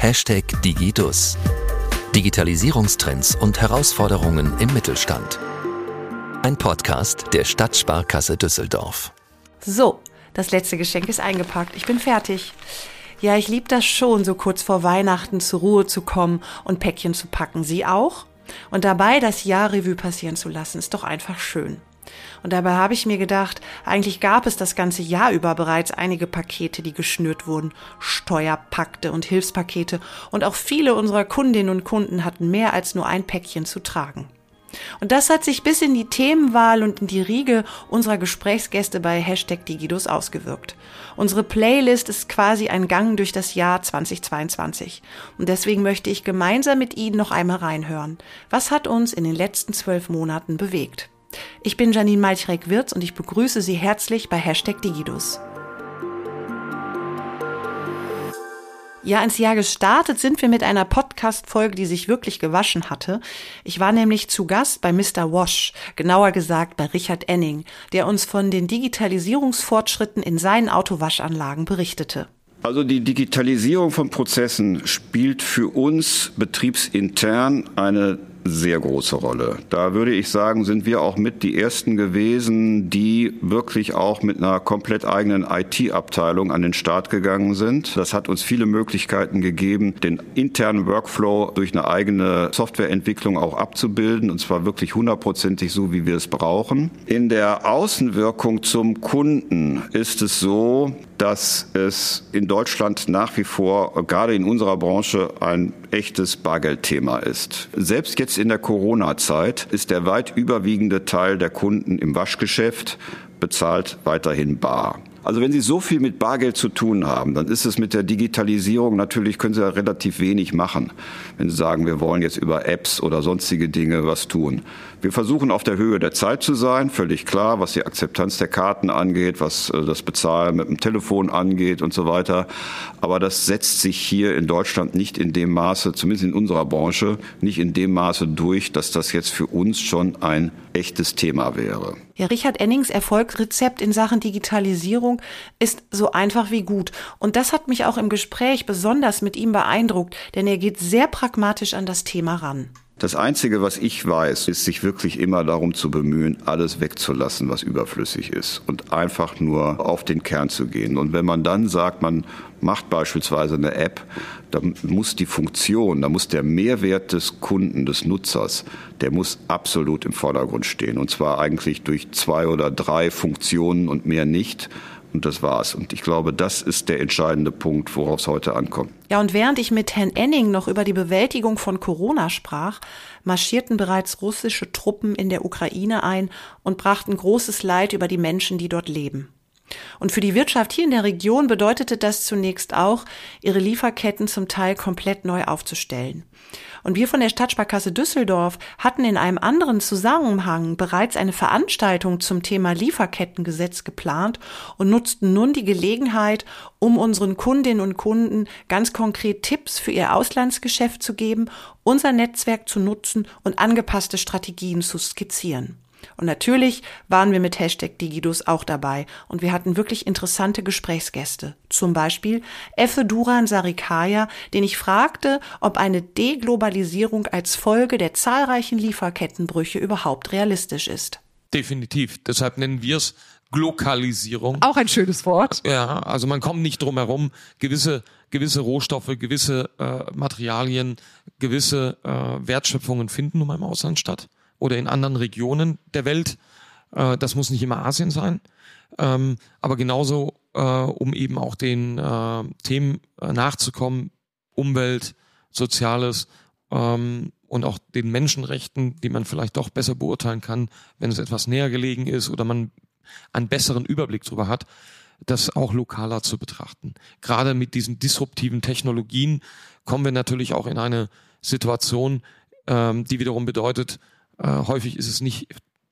Hashtag Digidus. Digitalisierungstrends und Herausforderungen im Mittelstand. Ein Podcast der Stadtsparkasse Düsseldorf. So, das letzte Geschenk ist eingepackt. Ich bin fertig. Ja, ich liebe das schon, so kurz vor Weihnachten zur Ruhe zu kommen und Päckchen zu packen. Sie auch? Und dabei das Jahr Revue passieren zu lassen, ist doch einfach schön. Und dabei habe ich mir gedacht, eigentlich gab es das ganze Jahr über bereits einige Pakete, die geschnürt wurden, Steuerpakte und Hilfspakete, und auch viele unserer Kundinnen und Kunden hatten mehr als nur ein Päckchen zu tragen. Und das hat sich bis in die Themenwahl und in die Riege unserer Gesprächsgäste bei Hashtag Digidus ausgewirkt. Unsere Playlist ist quasi ein Gang durch das Jahr 2022. Und deswegen möchte ich gemeinsam mit Ihnen noch einmal reinhören. Was hat uns in den letzten zwölf Monaten bewegt? Ich bin Janine Malchrek-Wirz und ich begrüße Sie herzlich bei Hashtag Digidus. Ja, ins Jahr gestartet sind wir mit einer Podcast-Folge, die sich wirklich gewaschen hatte. Ich war nämlich zu Gast bei Mr. Wash, genauer gesagt bei Richard Enning, der uns von den Digitalisierungsfortschritten in seinen Autowaschanlagen berichtete. Also die Digitalisierung von Prozessen spielt für uns betriebsintern eine sehr große Rolle. Da würde ich sagen, sind wir auch mit die ersten gewesen, die wirklich auch mit einer komplett eigenen IT-Abteilung an den Start gegangen sind. Das hat uns viele Möglichkeiten gegeben, den internen Workflow durch eine eigene Softwareentwicklung auch abzubilden und zwar wirklich hundertprozentig so, wie wir es brauchen. In der Außenwirkung zum Kunden ist es so, dass es in Deutschland nach wie vor, gerade in unserer Branche, ein echtes Bargeldthema ist. Selbst jetzt in der Corona-Zeit ist der weit überwiegende Teil der Kunden im Waschgeschäft bezahlt weiterhin bar. Also wenn Sie so viel mit Bargeld zu tun haben, dann ist es mit der Digitalisierung natürlich, können Sie ja relativ wenig machen. Wenn Sie sagen, wir wollen jetzt über Apps oder sonstige Dinge was tun. Wir versuchen auf der Höhe der Zeit zu sein, völlig klar, was die Akzeptanz der Karten angeht, was äh, das Bezahlen mit dem Telefon angeht und so weiter. Aber das setzt sich hier in Deutschland nicht in dem Maße, zumindest in unserer Branche, nicht in dem Maße durch, dass das jetzt für uns schon ein echtes Thema wäre. Ja, Richard Ennings Erfolgsrezept in Sachen Digitalisierung ist so einfach wie gut. Und das hat mich auch im Gespräch besonders mit ihm beeindruckt, denn er geht sehr pragmatisch an das Thema ran. Das Einzige, was ich weiß, ist sich wirklich immer darum zu bemühen, alles wegzulassen, was überflüssig ist und einfach nur auf den Kern zu gehen. Und wenn man dann sagt, man macht beispielsweise eine App, dann muss die Funktion, da muss der Mehrwert des Kunden, des Nutzers, der muss absolut im Vordergrund stehen. Und zwar eigentlich durch zwei oder drei Funktionen und mehr nicht. Und das war's. Und ich glaube, das ist der entscheidende Punkt, worauf es heute ankommt. Ja, und während ich mit Herrn Enning noch über die Bewältigung von Corona sprach, marschierten bereits russische Truppen in der Ukraine ein und brachten großes Leid über die Menschen, die dort leben. Und für die Wirtschaft hier in der Region bedeutete das zunächst auch, ihre Lieferketten zum Teil komplett neu aufzustellen. Und wir von der Stadtsparkasse Düsseldorf hatten in einem anderen Zusammenhang bereits eine Veranstaltung zum Thema Lieferkettengesetz geplant und nutzten nun die Gelegenheit, um unseren Kundinnen und Kunden ganz konkret Tipps für ihr Auslandsgeschäft zu geben, unser Netzwerk zu nutzen und angepasste Strategien zu skizzieren. Und natürlich waren wir mit Hashtag Digidus auch dabei und wir hatten wirklich interessante Gesprächsgäste. Zum Beispiel Effe Duran Sarikaya, den ich fragte, ob eine Deglobalisierung als Folge der zahlreichen Lieferkettenbrüche überhaupt realistisch ist. Definitiv. Deshalb nennen wir es Glokalisierung. Auch ein schönes Wort. Ja, also man kommt nicht drum herum, gewisse gewisse Rohstoffe, gewisse äh, Materialien, gewisse äh, Wertschöpfungen finden nun mal im Ausland statt oder in anderen Regionen der Welt. Äh, das muss nicht immer Asien sein. Ähm, aber genauso, äh, um eben auch den äh, Themen äh, nachzukommen, Umwelt, Soziales ähm, und auch den Menschenrechten, die man vielleicht doch besser beurteilen kann, wenn es etwas näher gelegen ist oder man einen besseren Überblick darüber hat, das auch lokaler zu betrachten. Gerade mit diesen disruptiven Technologien kommen wir natürlich auch in eine Situation, ähm, die wiederum bedeutet, äh, häufig ist es nicht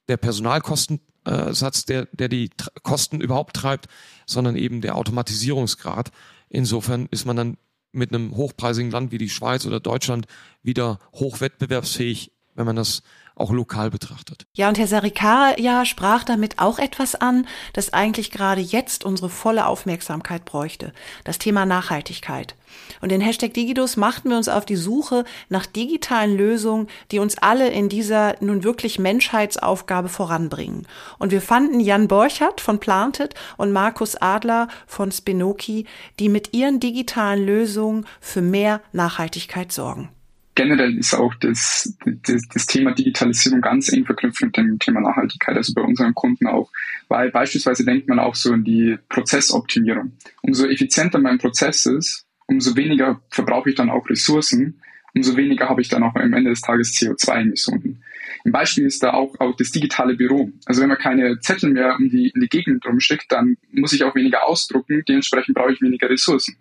der Personalkostensatz, der, der die Kosten überhaupt treibt, sondern eben der Automatisierungsgrad. Insofern ist man dann mit einem hochpreisigen Land wie die Schweiz oder Deutschland wieder hochwettbewerbsfähig wenn man das auch lokal betrachtet. Ja, und Herr Sarikar ja sprach damit auch etwas an, das eigentlich gerade jetzt unsere volle Aufmerksamkeit bräuchte. Das Thema Nachhaltigkeit. Und in Hashtag Digidus machten wir uns auf die Suche nach digitalen Lösungen, die uns alle in dieser nun wirklich Menschheitsaufgabe voranbringen. Und wir fanden Jan Borchert von Planted und Markus Adler von Spinoki, die mit ihren digitalen Lösungen für mehr Nachhaltigkeit sorgen generell ist auch das, das, das, Thema Digitalisierung ganz eng verknüpft mit dem Thema Nachhaltigkeit, also bei unseren Kunden auch. Weil beispielsweise denkt man auch so in die Prozessoptimierung. Umso effizienter mein Prozess ist, umso weniger verbrauche ich dann auch Ressourcen, umso weniger habe ich dann auch am Ende des Tages CO2-Emissionen. Ein Beispiel ist da auch, auch das digitale Büro. Also wenn man keine Zettel mehr um die, in die Gegend rumschickt, dann muss ich auch weniger ausdrucken, dementsprechend brauche ich weniger Ressourcen.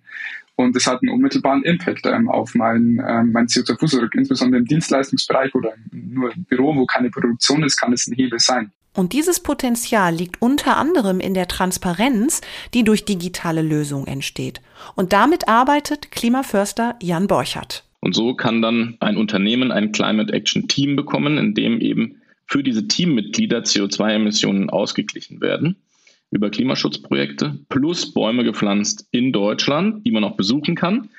Und das hat einen unmittelbaren Impact ähm, auf mein, ähm, mein CO2-Fußabdruck, insbesondere im Dienstleistungsbereich oder nur im Büro, wo keine Produktion ist, kann es ein Hebel sein. Und dieses Potenzial liegt unter anderem in der Transparenz, die durch digitale Lösungen entsteht. Und damit arbeitet Klimaförster Jan Borchert. Und so kann dann ein Unternehmen ein Climate Action Team bekommen, in dem eben für diese Teammitglieder CO2-Emissionen ausgeglichen werden über Klimaschutzprojekte plus Bäume gepflanzt in Deutschland, die man auch besuchen kann.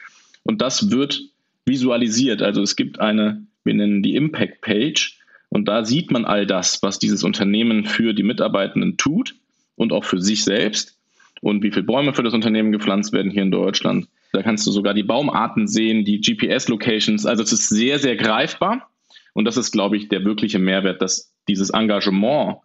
Und das wird visualisiert. Also es gibt eine, wir nennen die Impact Page. Und da sieht man all das, was dieses Unternehmen für die Mitarbeitenden tut und auch für sich selbst und wie viele Bäume für das Unternehmen gepflanzt werden hier in Deutschland. Da kannst du sogar die Baumarten sehen, die GPS-Locations. Also es ist sehr, sehr greifbar. Und das ist, glaube ich, der wirkliche Mehrwert, dass dieses Engagement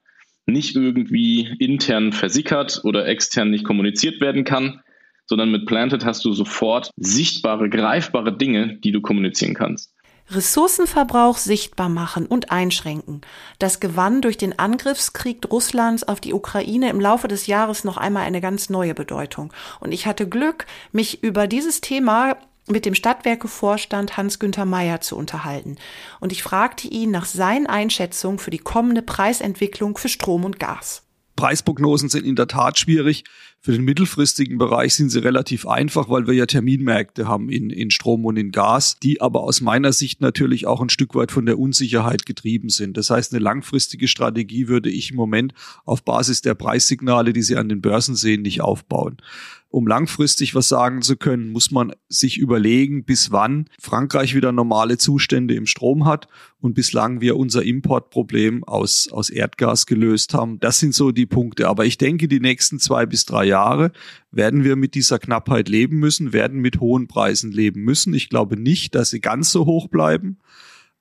nicht irgendwie intern versickert oder extern nicht kommuniziert werden kann, sondern mit Planted hast du sofort sichtbare, greifbare Dinge, die du kommunizieren kannst. Ressourcenverbrauch sichtbar machen und einschränken. Das gewann durch den Angriffskrieg Russlands auf die Ukraine im Laufe des Jahres noch einmal eine ganz neue Bedeutung. Und ich hatte Glück, mich über dieses Thema mit dem Stadtwerkevorstand Hans-Günther Meyer zu unterhalten. Und ich fragte ihn nach seinen Einschätzungen für die kommende Preisentwicklung für Strom und Gas. Preisprognosen sind in der Tat schwierig. Für den mittelfristigen Bereich sind sie relativ einfach, weil wir ja Terminmärkte haben in, in Strom und in Gas, die aber aus meiner Sicht natürlich auch ein Stück weit von der Unsicherheit getrieben sind. Das heißt, eine langfristige Strategie würde ich im Moment auf Basis der Preissignale, die Sie an den Börsen sehen, nicht aufbauen um langfristig was sagen zu können, muss man sich überlegen, bis wann Frankreich wieder normale Zustände im Strom hat und bislang wir unser Importproblem aus, aus Erdgas gelöst haben. Das sind so die Punkte. Aber ich denke, die nächsten zwei bis drei Jahre werden wir mit dieser Knappheit leben müssen, werden mit hohen Preisen leben müssen. Ich glaube nicht, dass sie ganz so hoch bleiben.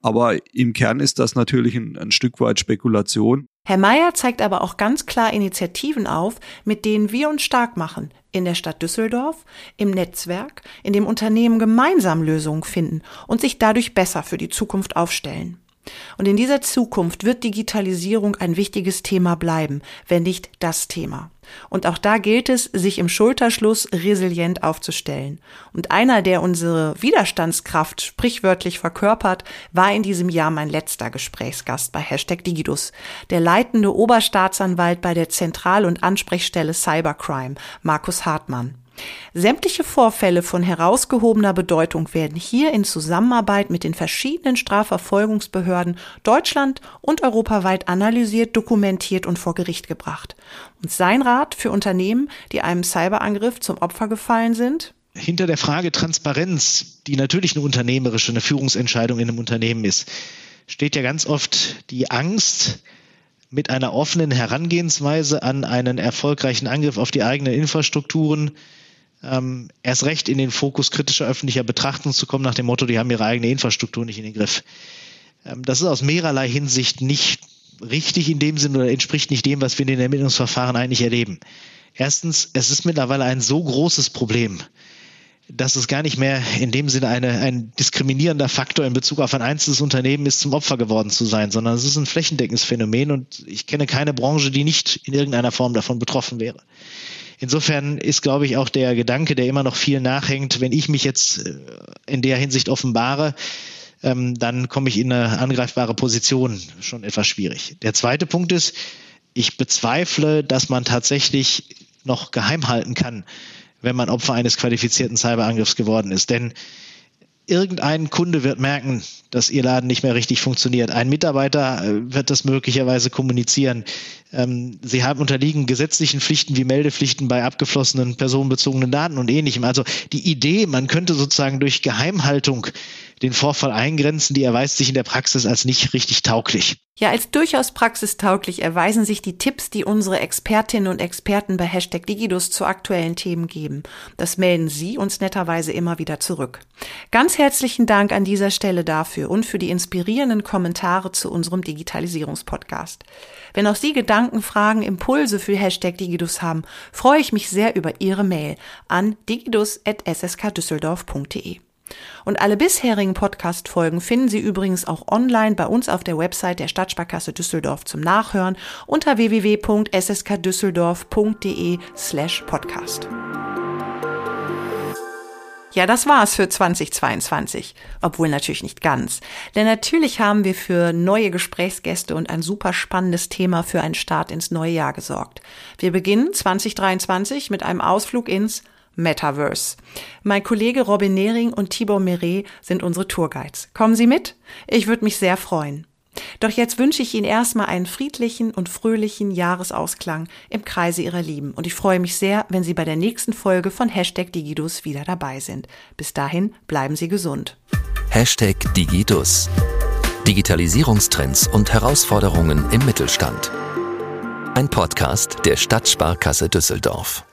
Aber im Kern ist das natürlich ein, ein Stück weit Spekulation. Herr Mayer zeigt aber auch ganz klar Initiativen auf, mit denen wir uns stark machen. In der Stadt Düsseldorf, im Netzwerk, in dem Unternehmen gemeinsam Lösungen finden und sich dadurch besser für die Zukunft aufstellen. Und in dieser Zukunft wird Digitalisierung ein wichtiges Thema bleiben, wenn nicht das Thema. Und auch da gilt es, sich im Schulterschluss resilient aufzustellen. Und einer, der unsere Widerstandskraft sprichwörtlich verkörpert, war in diesem Jahr mein letzter Gesprächsgast bei Hashtag Digidus, der leitende Oberstaatsanwalt bei der Zentral- und Ansprechstelle Cybercrime, Markus Hartmann. Sämtliche Vorfälle von herausgehobener Bedeutung werden hier in Zusammenarbeit mit den verschiedenen Strafverfolgungsbehörden Deutschland und europaweit analysiert, dokumentiert und vor Gericht gebracht. Und sein Rat für Unternehmen, die einem Cyberangriff zum Opfer gefallen sind? Hinter der Frage Transparenz, die natürlich eine unternehmerische, eine Führungsentscheidung in einem Unternehmen ist, steht ja ganz oft die Angst, mit einer offenen Herangehensweise an einen erfolgreichen Angriff auf die eigenen Infrastrukturen ähm, erst recht in den Fokus kritischer öffentlicher Betrachtung zu kommen, nach dem Motto, die haben ihre eigene Infrastruktur nicht in den Griff. Ähm, das ist aus mehrerlei Hinsicht nicht richtig in dem Sinne oder entspricht nicht dem, was wir in den Ermittlungsverfahren eigentlich erleben. Erstens, es ist mittlerweile ein so großes Problem, dass es gar nicht mehr in dem Sinne eine, ein diskriminierender Faktor in Bezug auf ein einzelnes Unternehmen ist, zum Opfer geworden zu sein, sondern es ist ein flächendeckendes Phänomen und ich kenne keine Branche, die nicht in irgendeiner Form davon betroffen wäre. Insofern ist, glaube ich, auch der Gedanke, der immer noch viel nachhängt, wenn ich mich jetzt äh, in der Hinsicht offenbare, ähm, dann komme ich in eine angreifbare Position, schon etwas schwierig. Der zweite Punkt ist, ich bezweifle, dass man tatsächlich noch geheim halten kann, wenn man Opfer eines qualifizierten Cyberangriffs geworden ist. Denn irgendein Kunde wird merken, dass Ihr Laden nicht mehr richtig funktioniert. Ein Mitarbeiter äh, wird das möglicherweise kommunizieren. Ähm, Sie haben unterliegen gesetzlichen Pflichten wie Meldepflichten bei abgeflossenen personenbezogenen Daten und ähnlichem. Also die Idee, man könnte sozusagen durch Geheimhaltung den Vorfall eingrenzen, die erweist sich in der Praxis als nicht richtig tauglich. Ja, als durchaus praxistauglich erweisen sich die Tipps, die unsere Expertinnen und Experten bei Hashtag Digidus zu aktuellen Themen geben. Das melden Sie uns netterweise immer wieder zurück. Ganz herzlichen Dank an dieser Stelle dafür und für die inspirierenden Kommentare zu unserem Digitalisierungspodcast. Wenn auch Sie Gedanken, Fragen, Impulse für Hashtag Digidus haben, freue ich mich sehr über Ihre Mail an digidus.sskdüsseldorf.de. Und alle bisherigen Podcast-Folgen finden Sie übrigens auch online bei uns auf der Website der Stadtsparkasse Düsseldorf zum Nachhören unter www.sskdüsseldorf.de slash podcast. Ja, das war's für 2022. Obwohl natürlich nicht ganz. Denn natürlich haben wir für neue Gesprächsgäste und ein super spannendes Thema für einen Start ins neue Jahr gesorgt. Wir beginnen 2023 mit einem Ausflug ins Metaverse. Mein Kollege Robin Nehring und Tibor Meret sind unsere Tourguides. Kommen Sie mit? Ich würde mich sehr freuen. Doch jetzt wünsche ich Ihnen erstmal einen friedlichen und fröhlichen Jahresausklang im Kreise Ihrer Lieben und ich freue mich sehr, wenn Sie bei der nächsten Folge von Hashtag Digidus wieder dabei sind. Bis dahin bleiben Sie gesund. Hashtag Digidus. Digitalisierungstrends und Herausforderungen im Mittelstand. Ein Podcast der Stadtsparkasse Düsseldorf.